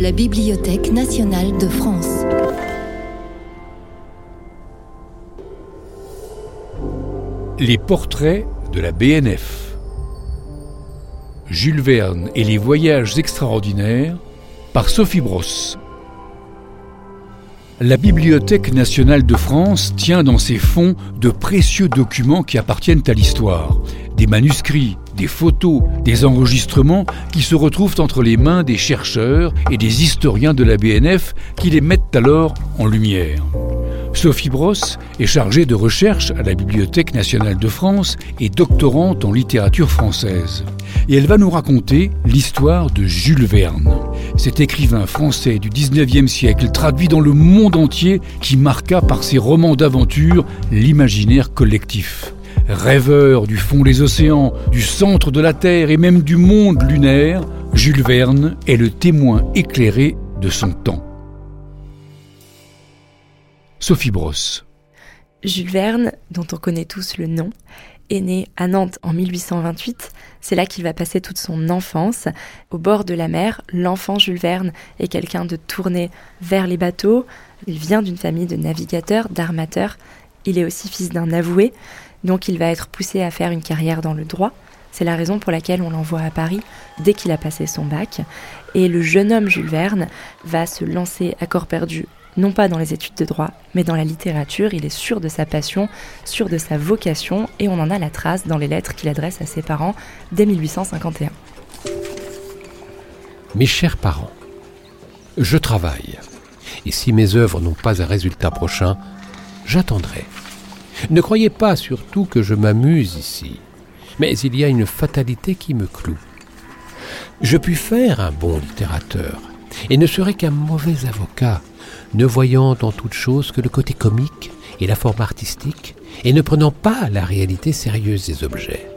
La Bibliothèque nationale de France. Les portraits de la BNF. Jules Verne et les voyages extraordinaires par Sophie Brosse. La Bibliothèque nationale de France tient dans ses fonds de précieux documents qui appartiennent à l'histoire, des manuscrits, des photos, des enregistrements qui se retrouvent entre les mains des chercheurs et des historiens de la BNF qui les mettent alors en lumière. Sophie Brosse est chargée de recherche à la Bibliothèque nationale de France et doctorante en littérature française. Et elle va nous raconter l'histoire de Jules Verne, cet écrivain français du 19e siècle traduit dans le monde entier qui marqua par ses romans d'aventure l'imaginaire collectif. Rêveur du fond des océans, du centre de la Terre et même du monde lunaire, Jules Verne est le témoin éclairé de son temps. Sophie Brosse. Jules Verne, dont on connaît tous le nom, est né à Nantes en 1828. C'est là qu'il va passer toute son enfance. Au bord de la mer, l'enfant Jules Verne est quelqu'un de tourné vers les bateaux. Il vient d'une famille de navigateurs, d'armateurs. Il est aussi fils d'un avoué, donc il va être poussé à faire une carrière dans le droit. C'est la raison pour laquelle on l'envoie à Paris dès qu'il a passé son bac. Et le jeune homme Jules Verne va se lancer à corps perdu non pas dans les études de droit, mais dans la littérature. Il est sûr de sa passion, sûr de sa vocation, et on en a la trace dans les lettres qu'il adresse à ses parents dès 1851. Mes chers parents, je travaille, et si mes œuvres n'ont pas un résultat prochain, j'attendrai. Ne croyez pas surtout que je m'amuse ici, mais il y a une fatalité qui me cloue. Je puis faire un bon littérateur, et ne serai qu'un mauvais avocat ne voyant en toute chose que le côté comique et la forme artistique, et ne prenant pas la réalité sérieuse des objets.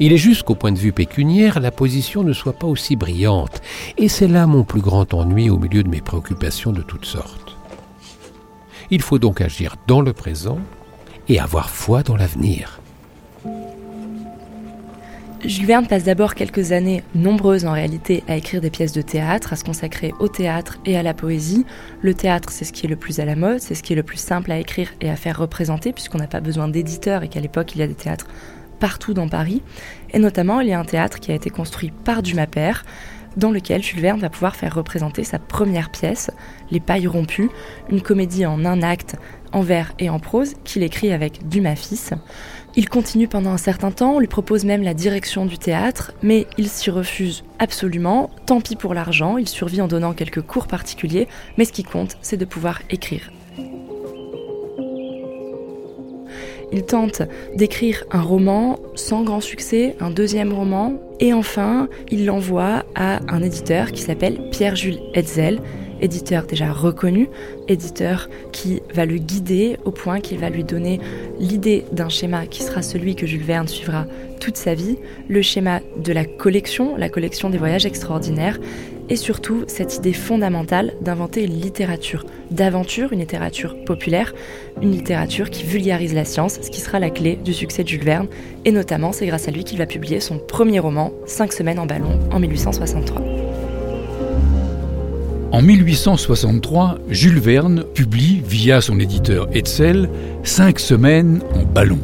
Il est juste qu'au point de vue pécuniaire, la position ne soit pas aussi brillante, et c'est là mon plus grand ennui au milieu de mes préoccupations de toutes sortes. Il faut donc agir dans le présent avoir foi dans l'avenir. Jules Verne passe d'abord quelques années, nombreuses en réalité, à écrire des pièces de théâtre, à se consacrer au théâtre et à la poésie. Le théâtre, c'est ce qui est le plus à la mode, c'est ce qui est le plus simple à écrire et à faire représenter, puisqu'on n'a pas besoin d'éditeurs et qu'à l'époque, il y a des théâtres partout dans Paris. Et notamment, il y a un théâtre qui a été construit par Dumas Père, dans lequel Jules Verne va pouvoir faire représenter sa première pièce, Les Pailles rompues, une comédie en un acte, en vers et en prose, qu'il écrit avec Dumas fils. Il continue pendant un certain temps, on lui propose même la direction du théâtre, mais il s'y refuse absolument, tant pis pour l'argent, il survit en donnant quelques cours particuliers, mais ce qui compte, c'est de pouvoir écrire. Il tente d'écrire un roman sans grand succès, un deuxième roman, et enfin, il l'envoie à un éditeur qui s'appelle Pierre-Jules Hetzel, éditeur déjà reconnu, éditeur qui va le guider au point qu'il va lui donner l'idée d'un schéma qui sera celui que Jules Verne suivra toute sa vie, le schéma de la collection, la collection des voyages extraordinaires, et surtout cette idée fondamentale d'inventer une littérature d'aventure, une littérature populaire, une littérature qui vulgarise la science, ce qui sera la clé du succès de Jules Verne, et notamment c'est grâce à lui qu'il va publier son premier roman, Cinq semaines en ballon, en 1863. En 1863, Jules Verne publie, via son éditeur Hetzel, Cinq semaines en ballon.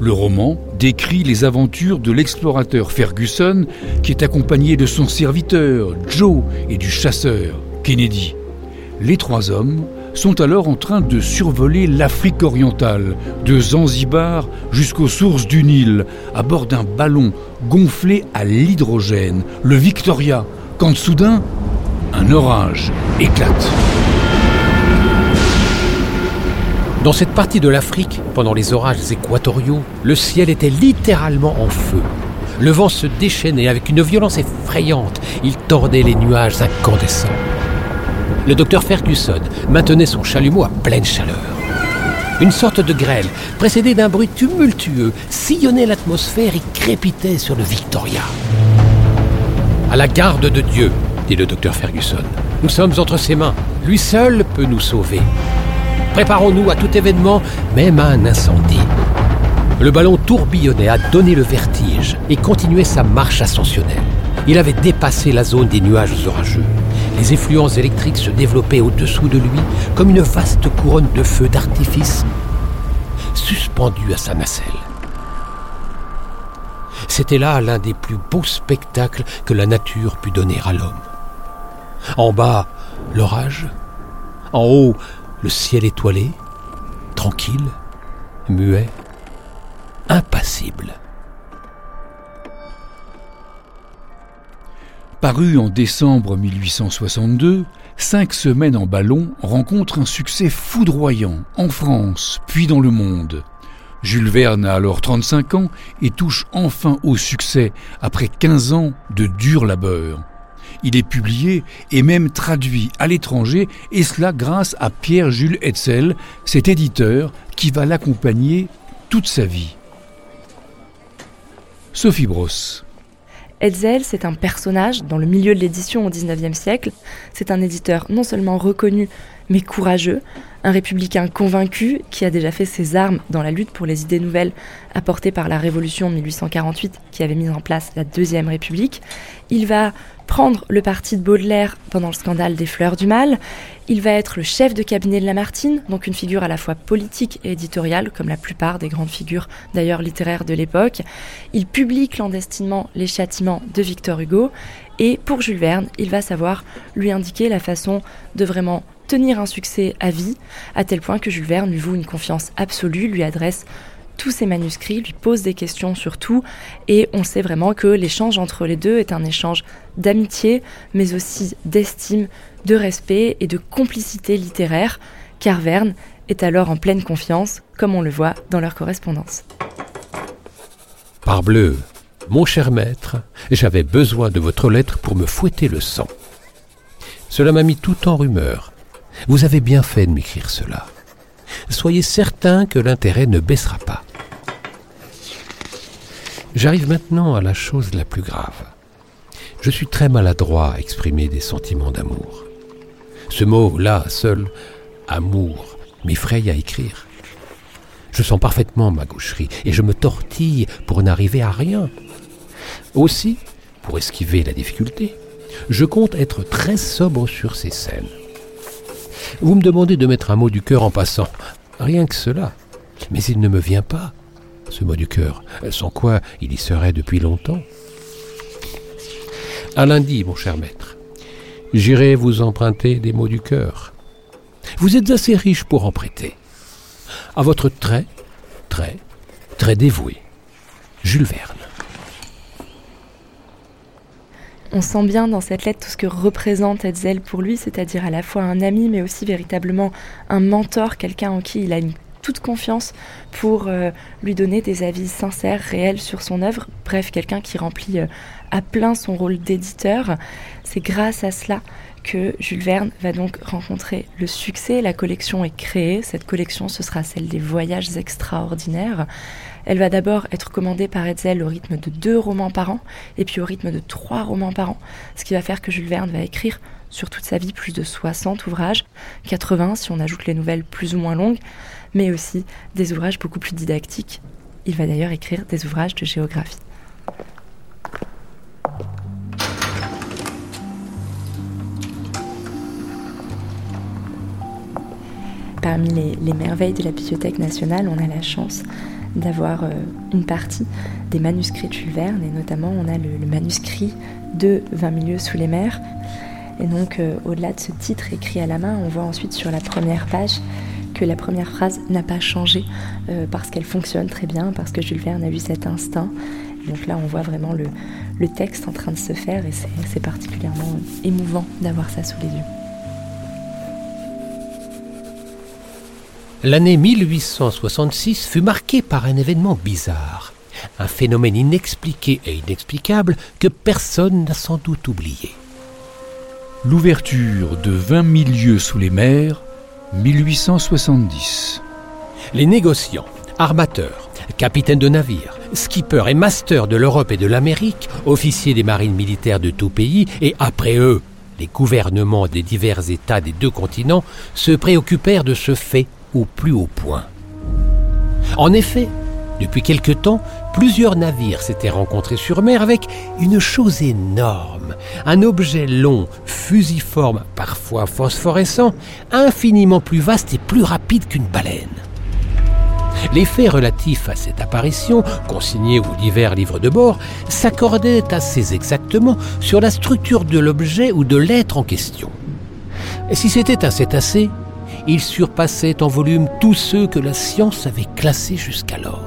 Le roman décrit les aventures de l'explorateur Ferguson qui est accompagné de son serviteur Joe et du chasseur Kennedy. Les trois hommes sont alors en train de survoler l'Afrique orientale, de Zanzibar jusqu'aux sources du Nil, à bord d'un ballon gonflé à l'hydrogène, le Victoria, quand soudain un orage éclate. Dans cette partie de l'Afrique, pendant les orages équatoriaux, le ciel était littéralement en feu. Le vent se déchaînait avec une violence effrayante. Il tordait les nuages incandescents. Le docteur Ferguson maintenait son chalumeau à pleine chaleur. Une sorte de grêle, précédée d'un bruit tumultueux, sillonnait l'atmosphère et crépitait sur le Victoria. À la garde de Dieu, dit le docteur Ferguson. Nous sommes entre ses mains. Lui seul peut nous sauver. Préparons-nous à tout événement, même à un incendie. Le ballon tourbillonnait, a donné le vertige et continuait sa marche ascensionnelle. Il avait dépassé la zone des nuages orageux. Les effluences électriques se développaient au-dessous de lui comme une vaste couronne de feux d'artifice suspendue à sa nacelle. C'était là l'un des plus beaux spectacles que la nature put donner à l'homme. En bas, l'orage. En haut, le ciel étoilé, tranquille, muet, impassible. Paru en décembre 1862, Cinq semaines en ballon rencontre un succès foudroyant en France, puis dans le monde. Jules Verne a alors 35 ans et touche enfin au succès après 15 ans de dur labeur. Il est publié et même traduit à l'étranger, et cela grâce à Pierre-Jules Hetzel, cet éditeur qui va l'accompagner toute sa vie. Sophie Brosse. Hetzel, c'est un personnage dans le milieu de l'édition au XIXe siècle. C'est un éditeur non seulement reconnu, mais courageux, un républicain convaincu qui a déjà fait ses armes dans la lutte pour les idées nouvelles apportées par la Révolution de 1848 qui avait mis en place la Deuxième République. Il va prendre le parti de Baudelaire pendant le scandale des Fleurs du Mal. Il va être le chef de cabinet de Lamartine, donc une figure à la fois politique et éditoriale, comme la plupart des grandes figures d'ailleurs littéraires de l'époque. Il publie clandestinement les châtiments de Victor Hugo. Et pour Jules Verne, il va savoir lui indiquer la façon de vraiment tenir un succès à vie, à tel point que Jules Verne lui voue une confiance absolue, lui adresse tous ses manuscrits, lui pose des questions sur tout, et on sait vraiment que l'échange entre les deux est un échange d'amitié, mais aussi d'estime, de respect et de complicité littéraire, car Verne est alors en pleine confiance, comme on le voit dans leur correspondance. Parbleu, mon cher maître, j'avais besoin de votre lettre pour me fouetter le sang. Cela m'a mis tout en rumeur. Vous avez bien fait de m'écrire cela. Soyez certain que l'intérêt ne baissera pas. J'arrive maintenant à la chose la plus grave. Je suis très maladroit à exprimer des sentiments d'amour. Ce mot-là, seul, amour, m'effraie à écrire. Je sens parfaitement ma gaucherie et je me tortille pour n'arriver à rien. Aussi, pour esquiver la difficulté, je compte être très sobre sur ces scènes. Vous me demandez de mettre un mot du cœur en passant. Rien que cela. Mais il ne me vient pas, ce mot du cœur, sans quoi il y serait depuis longtemps. À lundi, mon cher maître. J'irai vous emprunter des mots du cœur. Vous êtes assez riche pour en prêter. À votre très, très, très dévoué, Jules Verne. On sent bien dans cette lettre tout ce que représente Hetzel pour lui, c'est-à-dire à la fois un ami, mais aussi véritablement un mentor, quelqu'un en qui il a une toute confiance pour euh, lui donner des avis sincères, réels sur son œuvre. Bref, quelqu'un qui remplit euh, à plein son rôle d'éditeur. C'est grâce à cela que Jules Verne va donc rencontrer le succès. La collection est créée. Cette collection, ce sera celle des voyages extraordinaires. Elle va d'abord être commandée par Hetzel au rythme de deux romans par an, et puis au rythme de trois romans par an, ce qui va faire que Jules Verne va écrire sur toute sa vie plus de 60 ouvrages, 80 si on ajoute les nouvelles plus ou moins longues, mais aussi des ouvrages beaucoup plus didactiques. Il va d'ailleurs écrire des ouvrages de géographie. Parmi les, merveilles de la Bibliothèque nationale, on a la chance d'avoir euh, une partie des manuscrits de Jules Verne, et notamment on a le, manuscrit de 20 milieux sous les mers. Et donc euh, au-delà de ce titre écrit à la main, on voit ensuite sur la première page que la première phrase n'a pas changé euh, parce qu'elle fonctionne très bien, parce que Jules Verne a eu cet instinct. donc là on voit vraiment le, le texte en train de se faire et c'est particulièrement émouvant d'avoir ça sous les yeux. L'année 1866 fut marquée par un événement bizarre, un phénomène inexpliqué et inexplicable que personne n'a sans doute oublié. L'ouverture de 20 milieux sous les mers, 1870. Les négociants, armateurs, capitaines de navires, skippers et masters de l'Europe et de l'Amérique, officiers des marines militaires de tout pays, et après eux, les gouvernements des divers États des deux continents, se préoccupèrent de ce fait au plus haut point. En effet, Depuis quelque temps, plusieurs navires s'étaient rencontrés sur mer avec une chose énorme, un objet long, fusiforme, parfois phosphorescent, infiniment plus vaste et plus rapide qu'une baleine. Les faits relatifs à cette apparition, consignés aux divers livres de bord, s'accordaient assez exactement sur la structure de l'objet ou de l'être en question. Si c'était un cétacé, il surpassait en volume tous ceux que la science avait classés jusqu'alors.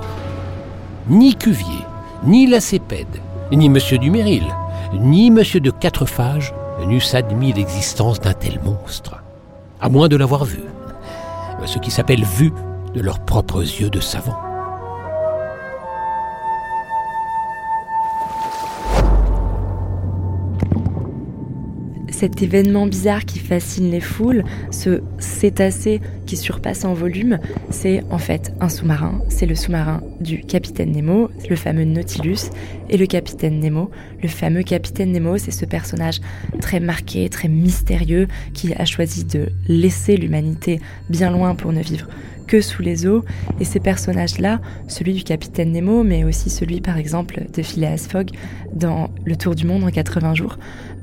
Ni Cuvier, ni Lacépède, ni M. Duméril, ni M. de Quatrefages n'eussent admis l'existence d'un tel monstre, à moins de l'avoir vu. Ce qui s'appelle vu de leurs propres yeux de savants. Cet événement bizarre qui fascine les foules, ce cétacé qui surpasse en volume, c'est en fait un sous-marin. C'est le sous-marin du capitaine Nemo, le fameux Nautilus, et le capitaine Nemo. Le fameux capitaine Nemo, c'est ce personnage très marqué, très mystérieux, qui a choisi de laisser l'humanité bien loin pour ne vivre que sous les eaux. Et ces personnages-là, celui du capitaine Nemo, mais aussi celui par exemple de Phileas Fogg dans Le Tour du Monde en 80 jours,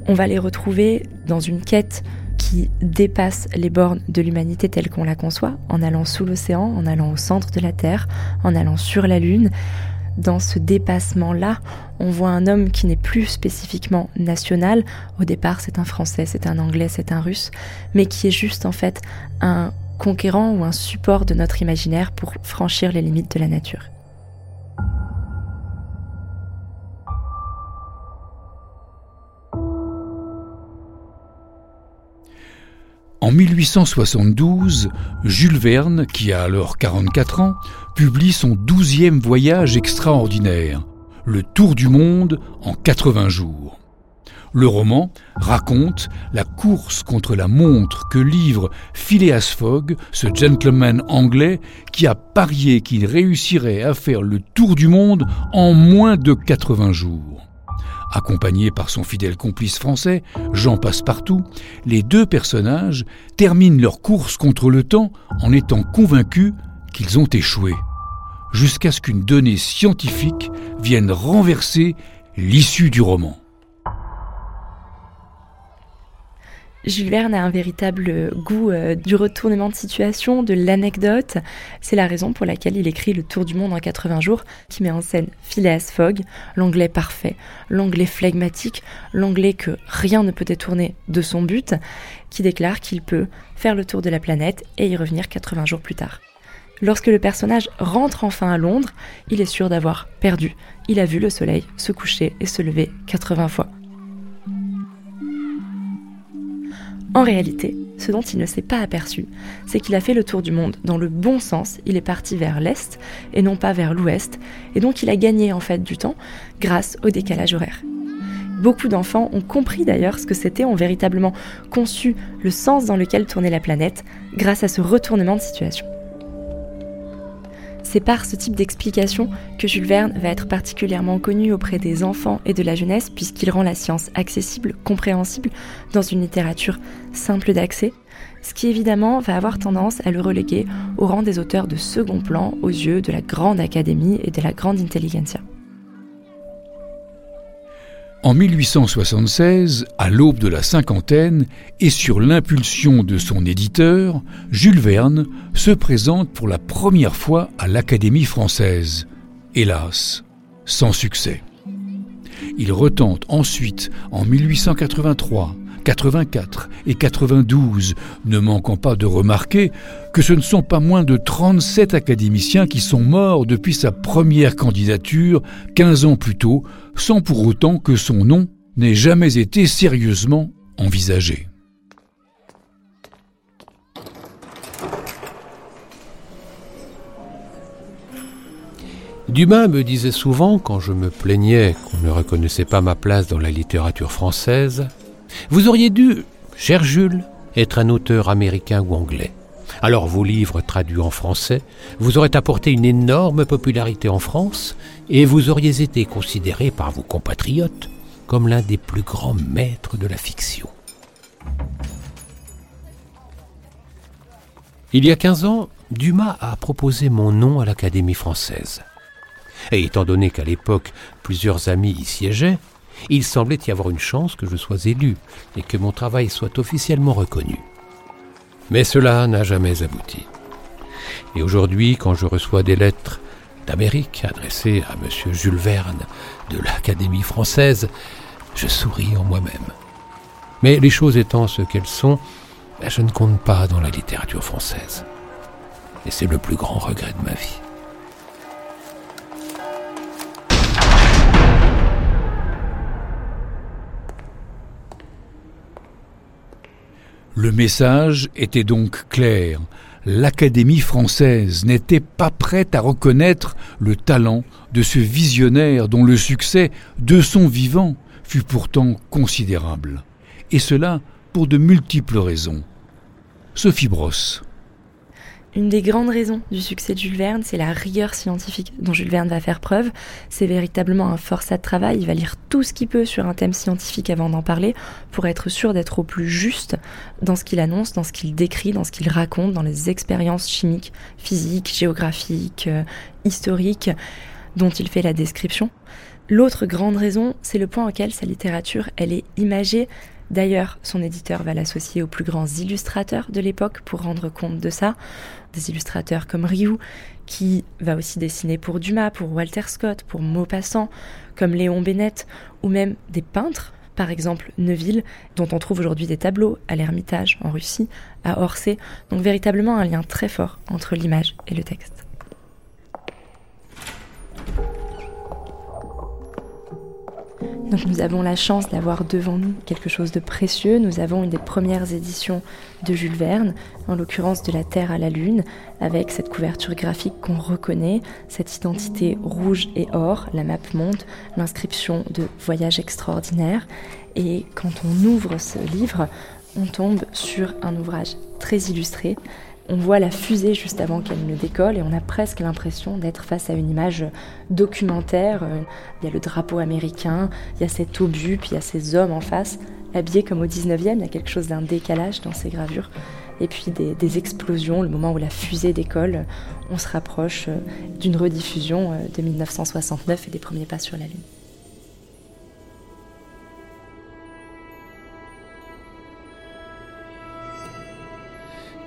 on va les retrouver dans une quête qui dépasse les bornes de l'humanité telle qu'on la conçoit, en allant sous l'océan, en allant au centre de la Terre, en allant sur la Lune. Dans ce dépassement-là, on voit un homme qui n'est plus spécifiquement national. Au départ, c'est un Français, c'est un Anglais, c'est un Russe, mais qui est juste en fait un conquérant ou un support de notre imaginaire pour franchir les limites de la nature. En 1872, Jules Verne, qui a alors 44 ans, publie son douzième voyage extraordinaire, Le Tour du Monde en 80 jours. Le roman raconte la course contre la montre que livre Phileas Fogg, ce gentleman anglais qui a parié qu'il réussirait à faire le tour du monde en moins de 80 jours. Accompagné par son fidèle complice français, Jean Passepartout, les deux personnages terminent leur course contre le temps en étant convaincus qu'ils ont échoué, jusqu'à ce qu'une donnée scientifique vienne renverser l'issue du roman. Jules Verne a un véritable goût euh, du retournement de situation, de l'anecdote. C'est la raison pour laquelle il écrit Le Tour du monde en 80 jours, qui met en scène Phileas Fogg, l'anglais parfait, l'anglais flegmatique, l'anglais que rien ne peut détourner de son but, qui déclare qu'il peut faire le tour de la planète et y revenir 80 jours plus tard. Lorsque le personnage rentre enfin à Londres, il est sûr d'avoir perdu. Il a vu le soleil se coucher et se lever 80 fois. En réalité, ce dont il ne s'est pas aperçu, c'est qu'il a fait le tour du monde dans le bon sens, il est parti vers l'est et non pas vers l'ouest, et donc il a gagné en fait du temps grâce au décalage horaire. Beaucoup d'enfants ont compris d'ailleurs ce que c'était, ont véritablement conçu le sens dans lequel tournait la planète grâce à ce retournement de situation. C'est par ce type d'explication que Jules Verne va être particulièrement connu auprès des enfants et de la jeunesse puisqu'il rend la science accessible, compréhensible, dans une littérature simple d'accès, ce qui évidemment va avoir tendance à le reléguer au rang des auteurs de second plan aux yeux de la grande académie et de la grande intelligentsia. En 1876, à l'aube de la cinquantaine, et sur l'impulsion de son éditeur, Jules Verne se présente pour la première fois à l'Académie française. Hélas, sans succès. Il retente ensuite en 1883, 84 et 92, ne manquant pas de remarquer que ce ne sont pas moins de 37 académiciens qui sont morts depuis sa première candidature 15 ans plus tôt, sans pour autant que son nom n'ait jamais été sérieusement envisagé. Dumas me disait souvent, quand je me plaignais qu'on ne reconnaissait pas ma place dans la littérature française, vous auriez dû, cher Jules, être un auteur américain ou anglais. Alors vos livres traduits en français vous auraient apporté une énorme popularité en France et vous auriez été considéré par vos compatriotes comme l'un des plus grands maîtres de la fiction. Il y a 15 ans, Dumas a proposé mon nom à l'Académie française. Et étant donné qu'à l'époque plusieurs amis y siégeaient, il semblait y avoir une chance que je sois élu et que mon travail soit officiellement reconnu. Mais cela n'a jamais abouti. Et aujourd'hui, quand je reçois des lettres d'Amérique adressées à M. Jules Verne de l'Académie française, je souris en moi-même. Mais les choses étant ce qu'elles sont, je ne compte pas dans la littérature française. Et c'est le plus grand regret de ma vie. Le message était donc clair. L'Académie française n'était pas prête à reconnaître le talent de ce visionnaire dont le succès, de son vivant, fut pourtant considérable. Et cela pour de multiples raisons. Sophie Brosse. Une des grandes raisons du succès de Jules Verne, c'est la rigueur scientifique dont Jules Verne va faire preuve. C'est véritablement un forçat de travail. Il va lire tout ce qu'il peut sur un thème scientifique avant d'en parler pour être sûr d'être au plus juste dans ce qu'il annonce, dans ce qu'il décrit, dans ce qu'il raconte, dans les expériences chimiques, physiques, géographiques, euh, historiques dont il fait la description. L'autre grande raison, c'est le point auquel sa littérature, elle est imagée D'ailleurs, son éditeur va l'associer aux plus grands illustrateurs de l'époque pour rendre compte de ça. Des illustrateurs comme Rioux, qui va aussi dessiner pour Dumas, pour Walter Scott, pour Maupassant, comme Léon Bennett, ou même des peintres, par exemple Neuville, dont on trouve aujourd'hui des tableaux à l'Ermitage en Russie, à Orsay. Donc véritablement un lien très fort entre l'image et le texte. Donc nous avons la chance d'avoir devant nous quelque chose de précieux. Nous avons une des premières éditions de Jules Verne, en l'occurrence de la Terre à la Lune, avec cette couverture graphique qu'on reconnaît, cette identité rouge et or, la map monde, l'inscription de Voyage extraordinaire. Et quand on ouvre ce livre, on tombe sur un ouvrage très illustré on voit la fusée juste avant qu'elle ne décolle et on a presque l'impression d'être face à une image documentaire. Il y a le drapeau américain, il y a cet obus, puis il y a ces hommes en face, habillés comme au 19e. Il y a quelque chose d'un décalage dans ces gravures. Et puis des, des, explosions, le moment où la fusée décolle, on se rapproche euh, d'une rediffusion euh, de 1969 et des premiers pas sur la Lune.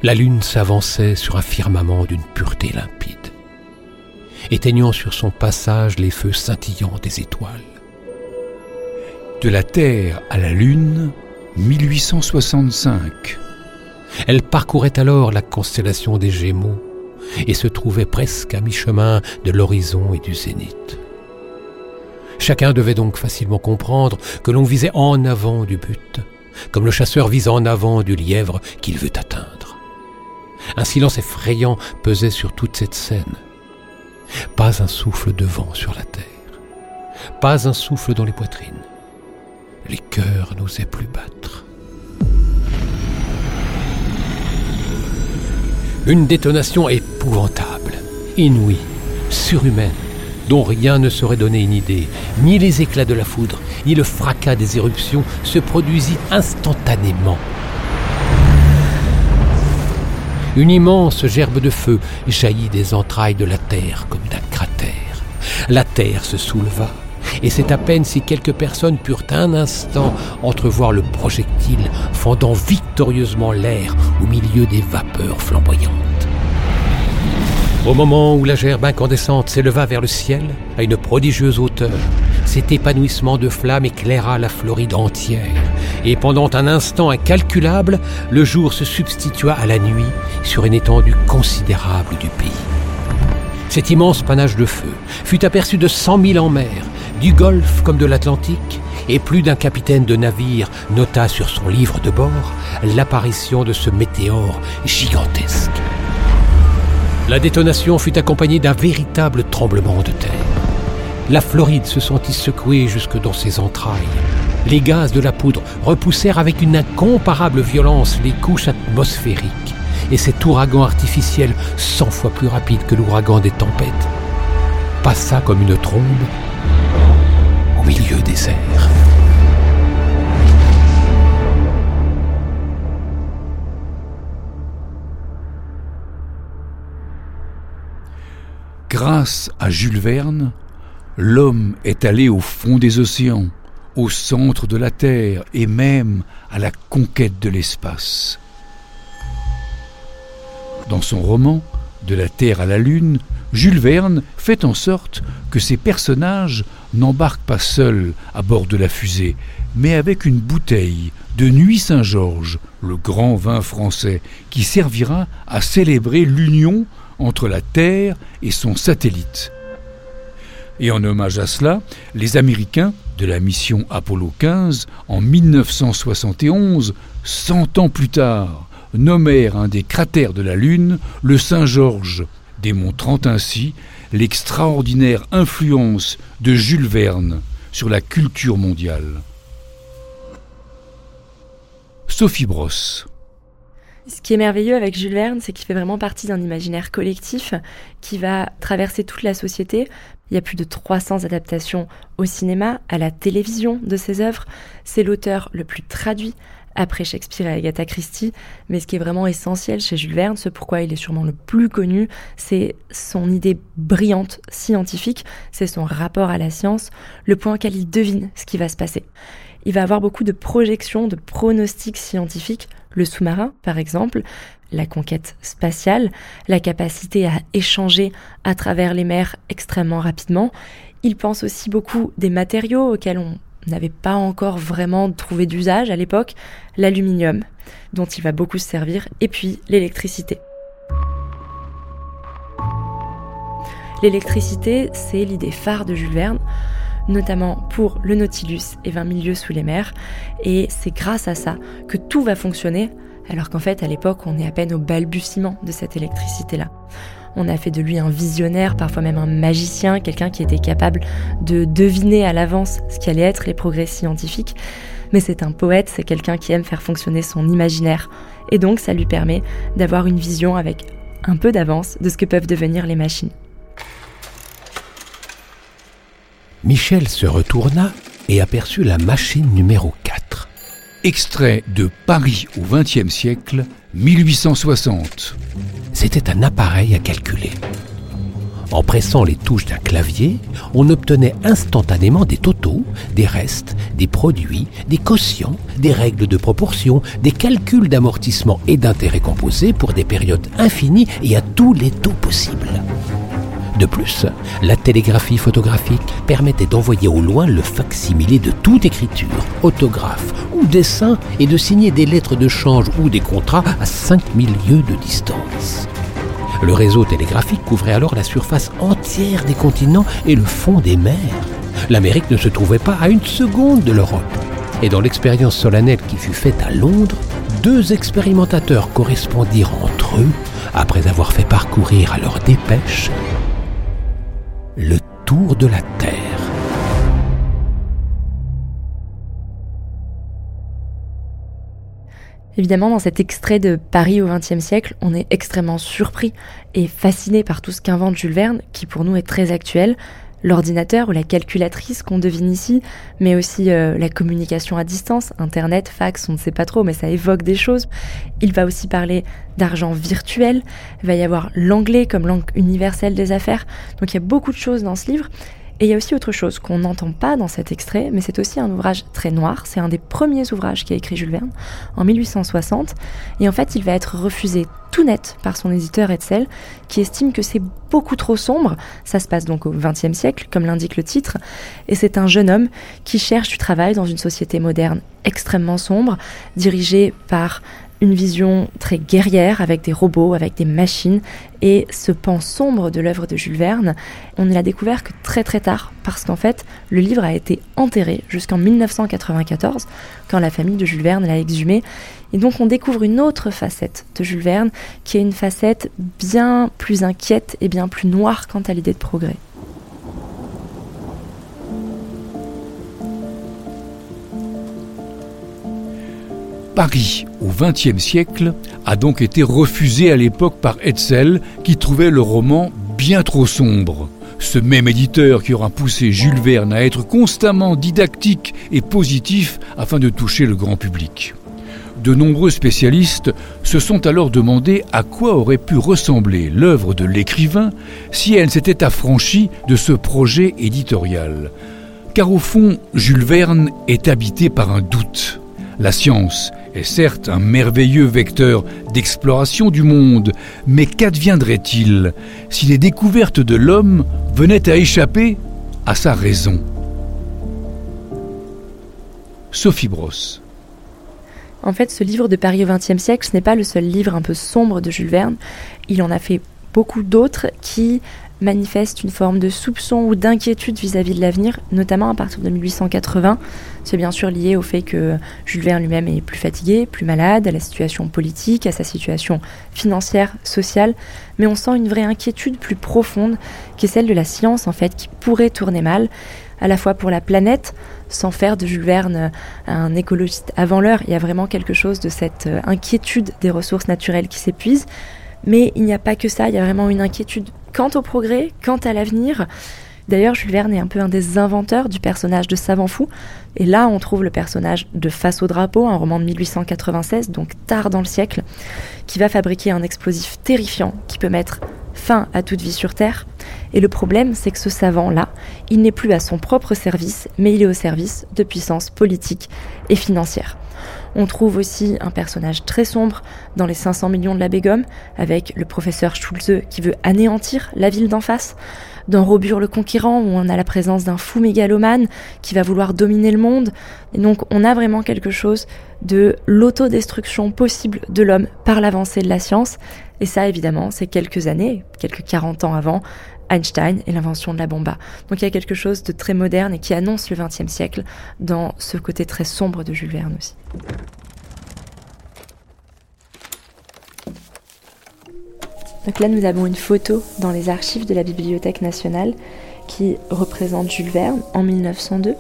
La lune s'avançait sur un firmament d'une pureté limpide, éteignant sur son passage les feux scintillants des étoiles. De la Terre à la Lune, 1865. Elle parcourait alors la constellation des Gémeaux et se trouvait presque à mi-chemin de l'horizon et du zénith. Chacun devait donc facilement comprendre que l'on visait en avant du but, comme le chasseur vise en avant du lièvre qu'il veut atteindre. Un silence effrayant pesait sur toute cette scène. Pas un souffle de vent sur la terre. Pas un souffle dans les poitrines. Les cœurs n'osaient plus battre. Une détonation épouvantable, inouïe, surhumaine, dont rien ne saurait donner une idée. Ni les éclats de la foudre, ni le fracas des éruptions se produisit instantanément. Une immense gerbe de feu jaillit des entrailles de la terre comme d'un cratère. La terre se souleva, et c'est à peine si quelques personnes purent un instant entrevoir le projectile fendant victorieusement l'air au milieu des vapeurs flamboyantes. Au moment où la gerbe incandescente s'éleva vers le ciel, à une prodigieuse hauteur, cet épanouissement de flammes éclaira la Floride entière, et pendant un instant incalculable, le jour se substitua à la nuit sur une étendue considérable du pays. Cet immense panache de feu fut aperçu de cent mille en mer, du Golfe comme de l'Atlantique, et plus d'un capitaine de navire nota sur son livre de bord l'apparition de ce météore gigantesque. La détonation fut accompagnée d'un véritable tremblement de terre. La Floride se sentit secouée jusque dans ses entrailles. Les gaz de la poudre repoussèrent avec une incomparable violence les couches atmosphériques et cet ouragan artificiel, cent fois plus rapide que l'ouragan des tempêtes, passa comme une trombe au milieu des airs. Grâce à Jules Verne, l'homme est allé au fond des océans, au centre de la Terre et même à la conquête de l'espace. Dans son roman De la Terre à la Lune, Jules Verne fait en sorte que ses personnages n'embarquent pas seuls à bord de la fusée, mais avec une bouteille de Nuit Saint-Georges, le grand vin français, qui servira à célébrer l'union entre la Terre et son satellite. Et en hommage à cela, les Américains de la mission Apollo 15, en 1971, cent ans plus tard, nommèrent un des cratères de la Lune le Saint-Georges, démontrant ainsi l'extraordinaire influence de Jules Verne sur la culture mondiale. Sophie Brosse. Ce qui est merveilleux avec Jules Verne, c'est qu'il fait vraiment partie d'un imaginaire collectif qui va traverser toute la société. Il y a plus de 300 adaptations au cinéma, à la télévision de ses œuvres. C'est l'auteur le plus traduit après Shakespeare et Agatha Christie. Mais ce qui est vraiment essentiel chez Jules Verne, ce pourquoi il est sûrement le plus connu, c'est son idée brillante scientifique, c'est son rapport à la science, le point auquel il devine ce qui va se passer. Il va avoir beaucoup de projections, de pronostics scientifiques, le sous-marin par exemple, la conquête spatiale, la capacité à échanger à travers les mers extrêmement rapidement. Il pense aussi beaucoup des matériaux auxquels on n'avait pas encore vraiment trouvé d'usage à l'époque, l'aluminium, dont il va beaucoup se servir, et puis l'électricité. L'électricité, c'est l'idée phare de Jules Verne, notamment pour le Nautilus et 20 milieux sous les mers, et c'est grâce à ça que tout va fonctionner, alors qu'en fait, à l'époque, on est à peine au balbutiement de cette électricité-là. On a fait de lui un visionnaire, parfois même un magicien, quelqu'un qui était capable de deviner à l'avance ce qui allait être les progrès scientifiques. Mais c'est un poète, c'est quelqu'un qui aime faire fonctionner son imaginaire. Et donc ça lui permet d'avoir une vision avec un peu d'avance de ce que peuvent devenir les machines. Michel se retourna et aperçut la machine numéro 4. Extrait de Paris au XXe siècle, 1860. C'était un appareil à calculer. En pressant les touches d'un clavier, on obtenait instantanément des totaux, des restes, des produits, des quotients, des règles de proportion, des calculs d'amortissement et d'intérêt composés pour des périodes infinies et à tous les taux possibles. De plus, la télégraphie photographique permettait d'envoyer au loin le facsimilé de toute écriture, autographe ou dessin et de signer des lettres de change ou des contrats à 5000 lieues de distance. Le réseau télégraphique couvrait alors la surface entière des continents et le fond des mers. L'Amérique ne se trouvait pas à une seconde de l'Europe. Et dans l'expérience solennelle qui fut faite à Londres, deux expérimentateurs correspondirent entre eux après avoir fait parcourir à leur dépêche le tour de la Terre. Évidemment, dans cet extrait de Paris au XXe siècle, on est extrêmement surpris et fasciné par tout ce qu'invente Jules Verne, qui pour nous est très actuel, l'ordinateur ou la calculatrice qu'on devine ici, mais aussi euh, la communication à distance, Internet, fax, on ne sait pas trop, mais ça évoque des choses. Il va aussi parler d'argent virtuel, il va y avoir l'anglais comme langue universelle des affaires, donc il y a beaucoup de choses dans ce livre. Et il y a aussi autre chose qu'on n'entend pas dans cet extrait, mais c'est aussi un ouvrage très noir. C'est un des premiers ouvrages qu'a écrit Jules Verne en 1860. Et en fait, il va être refusé tout net par son éditeur Hetzel, qui estime que c'est beaucoup trop sombre. Ça se passe donc au XXe siècle, comme l'indique le titre. Et c'est un jeune homme qui cherche du travail dans une société moderne extrêmement sombre, dirigée par une vision très guerrière avec des robots, avec des machines. Et ce pan sombre de l'œuvre de Jules Verne, on ne l'a découvert que très très tard, parce qu'en fait, le livre a été enterré jusqu'en 1994, quand la famille de Jules Verne l'a exhumé. Et donc on découvre une autre facette de Jules Verne, qui est une facette bien plus inquiète et bien plus noire quant à l'idée de progrès. Paris au XXe siècle a donc été refusé à l'époque par Hetzel qui trouvait le roman bien trop sombre. Ce même éditeur qui aura poussé Jules Verne à être constamment didactique et positif afin de toucher le grand public. De nombreux spécialistes se sont alors demandé à quoi aurait pu ressembler l'œuvre de l'écrivain si elle s'était affranchie de ce projet éditorial. Car au fond, Jules Verne est habité par un doute. La science est certes un merveilleux vecteur d'exploration du monde, mais qu'adviendrait-il si les découvertes de l'homme venaient à échapper à sa raison? Sophie Brosse en fait, ce livre de Paris au XXe siècle, n'est pas le seul livre un peu sombre de Jules Verne. Il en a fait beaucoup d'autres qui manifestent une forme de soupçon ou d'inquiétude vis-à-vis de l'avenir, notamment à partir de 1880. C'est bien sûr lié au fait que Jules Verne lui-même est plus fatigué, plus malade, à la situation politique, à sa situation financière, sociale, mais on sent une vraie inquiétude plus profonde qui est celle de la science en fait, qui pourrait tourner mal, à la fois pour la planète, sans faire de Jules Verne un écologiste avant l'heure. Il y a vraiment quelque chose de cette euh, inquiétude des ressources naturelles qui s'épuisent. Mais il n'y a pas que ça, il y a vraiment une inquiétude quant au progrès, quant à l'avenir. D'ailleurs, Jules Verne est un peu un des inventeurs du personnage de savant fou. Et là, on trouve le personnage de Face au drapeau, un roman de 1896, donc tard dans le siècle, qui va fabriquer un explosif terrifiant qui peut mettre fin à toute vie sur Terre. Et le problème, c'est que ce savant-là, il n'est plus à son propre service, mais il est au service de puissances politiques et financières. On trouve aussi un personnage très sombre dans les 500 millions de la Bégum, avec le professeur Schulze qui veut anéantir la ville d'en face. Dans Robur le Conquérant, où on a la présence d'un fou mégalomane qui va vouloir dominer le monde. Et donc on a vraiment quelque chose de l'autodestruction possible de l'homme par l'avancée de la science. Et ça, évidemment, c'est quelques années, quelques 40 ans avant, Einstein et l'invention de la bomba. Donc il y a quelque chose de très moderne et qui annonce le XXe siècle dans ce côté très sombre de Jules Verne aussi. Donc là, nous avons une photo dans les archives de la Bibliothèque nationale qui représente Jules Verne en 1902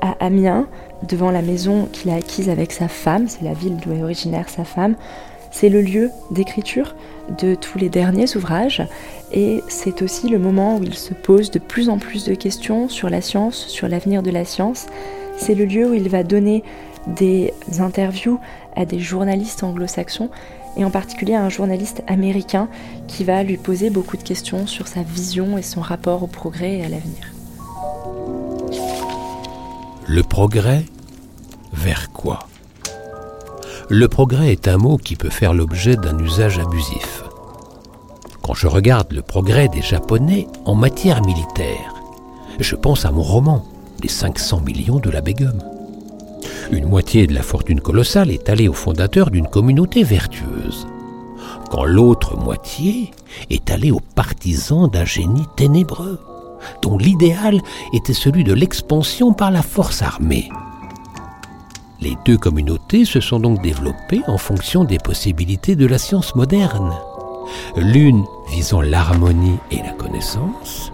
à Amiens, devant la maison qu'il a acquise avec sa femme, c'est la ville d'où est originaire sa femme. C'est le lieu d'écriture de tous les derniers ouvrages et c'est aussi le moment où il se pose de plus en plus de questions sur la science, sur l'avenir de la science. C'est le lieu où il va donner des interviews à des journalistes anglo-saxons et en particulier à un journaliste américain qui va lui poser beaucoup de questions sur sa vision et son rapport au progrès et à l'avenir. Le progrès vers quoi? Le progrès est un mot qui peut faire l'objet d'un usage abusif. Quand je regarde le progrès des Japonais en matière militaire, je pense à mon roman, Les 500 millions de la Begum. Une moitié de la fortune colossale est allée au fondateur d'une communauté vertueuse, quand l'autre moitié est allée aux partisans d'un génie ténébreux, dont l'idéal était celui de l'expansion par la force armée. Les deux communautés se sont donc développées en fonction des possibilités de la science moderne l'une visant l'harmonie et la connaissance,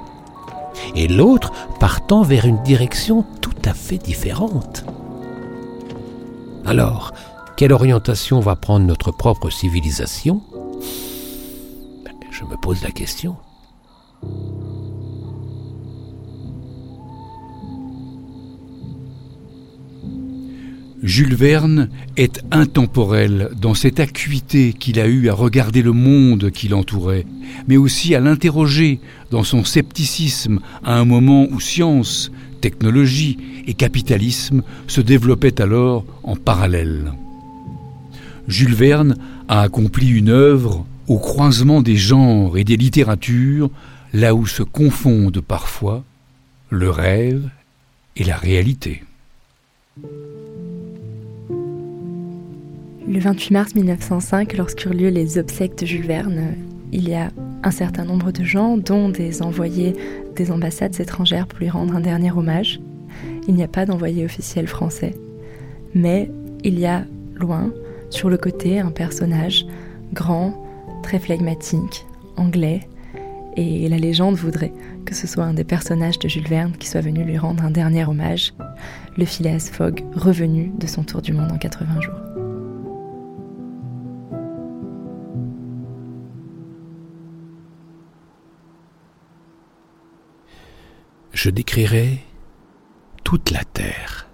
et l'autre partant vers une direction tout à fait différente. Alors, quelle orientation va prendre notre propre civilisation? Ben, Je me pose la question. Jules Verne est intemporel dans cette acuité qu'il a eue à regarder le monde qui l'entourait, mais aussi à l'interroger dans son scepticisme à un moment où science, technologie et capitalisme se développaient alors en parallèle. Jules Verne a accompli une œuvre au croisement des genres et des littératures, là où se confondent parfois le rêve et la réalité. Le 28 mars 1905, lorsqu'eurent lieu les obsèques de Jules Verne, il y a un certain nombre de gens, dont des envoyés des ambassades étrangères pour lui rendre un dernier hommage. Il n'y a pas d'envoyé officiel français, mais il y a loin, sur le côté, un personnage grand, très flegmatique, anglais, et la légende voudrait que ce soit un des personnages de Jules Verne qui soit venu lui rendre un dernier hommage, le Phileas Fogg revenu de son tour du monde en 80 jours. Je décrirai toute la terre.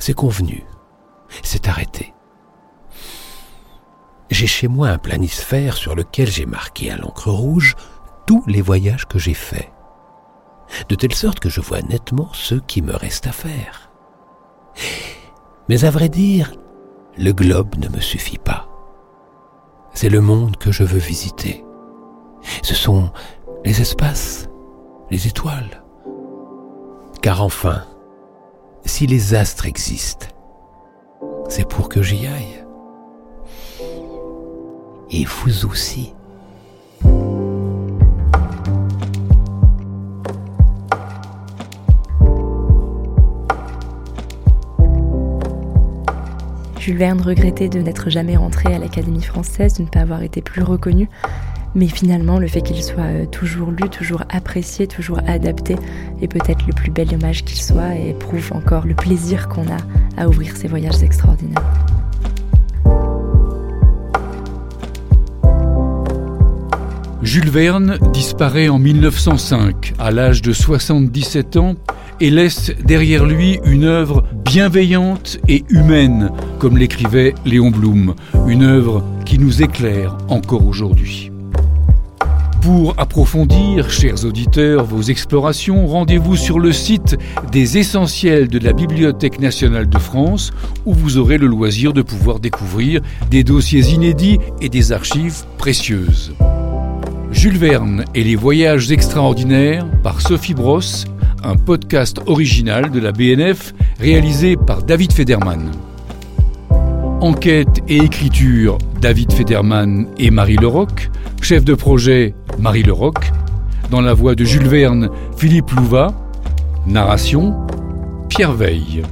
C'est convenu. s'est arrêté. J'ai chez moi un planisphère sur lequel j'ai marqué à l'encre rouge tous les voyages que j'ai faits, de telle sorte que je vois nettement ceux qui me restent à faire. Mais à vrai dire, le globe ne me suffit pas. C'est le monde que je veux visiter. Ce sont les espaces, les étoiles. Car enfin, si les astres existent, c'est pour que j'y aille. Et vous aussi. Jules Verne regrettait de n'être jamais rentré à l'Académie française, de ne pas avoir été plus reconnu. Mais finalement, le fait qu'il soit euh, toujours lu, toujours apprécié, toujours adapté est peut-être le plus bel hommage qu'il soit et prouve encore le plaisir qu'on a à ouvrir ces voyages extraordinaires. Jules Verne disparaît en 1905 à l'âge de 77 ans et laisse derrière lui une œuvre bienveillante et humaine, comme l'écrivait Léon Blum, une œuvre qui nous éclaire encore aujourd'hui. Pour approfondir, chers auditeurs, vos explorations, rendez-vous sur le site des essentiels de la Bibliothèque nationale de France, où vous aurez le loisir de pouvoir découvrir des dossiers inédits et des archives précieuses. Jules Verne et les voyages extraordinaires par Sophie Brosse, un podcast original de la BNF réalisé par David Federman. Enquête et écriture David Federman et Marie Leroc, chef de projet Marie Leroc, dans la voix de Jules Verne, Philippe Louva, narration Pierre Veille.